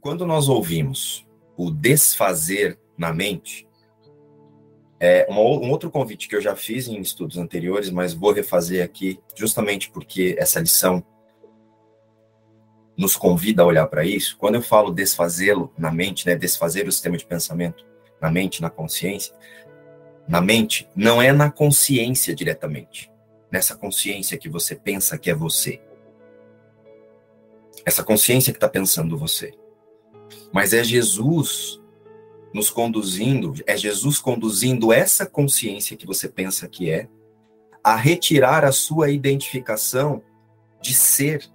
Quando nós ouvimos o desfazer na mente, é um outro convite que eu já fiz em estudos anteriores, mas vou refazer aqui, justamente porque essa lição nos convida a olhar para isso. Quando eu falo desfazê-lo na mente, né, desfazer o sistema de pensamento na mente, na consciência, na mente, não é na consciência diretamente, nessa consciência que você pensa que é você. Essa consciência que está pensando você. Mas é Jesus nos conduzindo, é Jesus conduzindo essa consciência que você pensa que é, a retirar a sua identificação de ser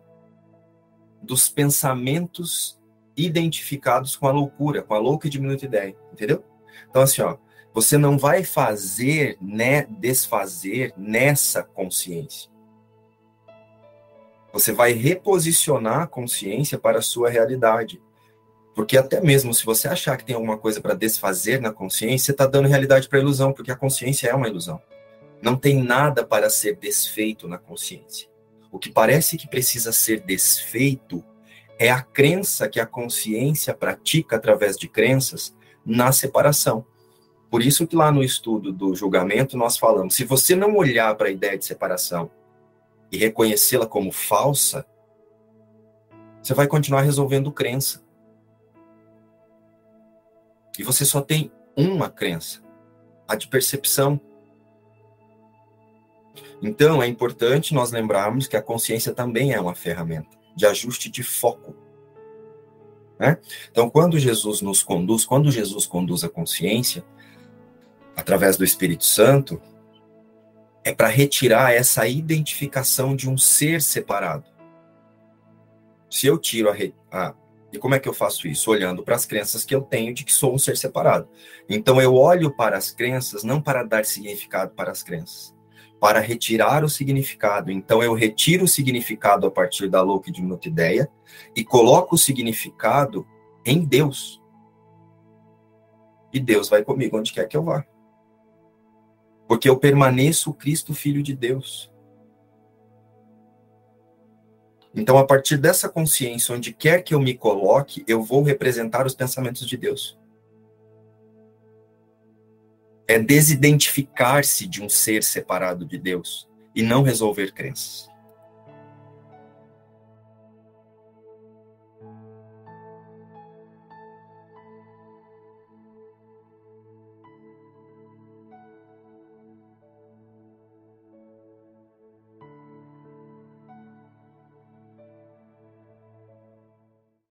dos pensamentos identificados com a loucura, com a louca e diminuta ideia, entendeu? Então, assim, ó, você não vai fazer, né, desfazer nessa consciência. Você vai reposicionar a consciência para a sua realidade. Porque até mesmo se você achar que tem alguma coisa para desfazer na consciência, você está dando realidade para a ilusão, porque a consciência é uma ilusão. Não tem nada para ser desfeito na consciência. O que parece que precisa ser desfeito é a crença que a consciência pratica através de crenças na separação. Por isso que lá no estudo do julgamento nós falamos, se você não olhar para a ideia de separação e reconhecê-la como falsa, você vai continuar resolvendo crença. E você só tem uma crença, a de percepção. Então, é importante nós lembrarmos que a consciência também é uma ferramenta de ajuste de foco. Né? Então, quando Jesus nos conduz, quando Jesus conduz a consciência, através do Espírito Santo, é para retirar essa identificação de um ser separado. Se eu tiro a, a e como é que eu faço isso? Olhando para as crenças que eu tenho de que sou um ser separado. Então eu olho para as crenças não para dar significado para as crenças, para retirar o significado. Então eu retiro o significado a partir da louca e diminuta ideia e coloco o significado em Deus. E Deus vai comigo onde quer que eu vá. Porque eu permaneço Cristo, Filho de Deus. Então, a partir dessa consciência, onde quer que eu me coloque, eu vou representar os pensamentos de Deus. É desidentificar-se de um ser separado de Deus e não resolver crenças.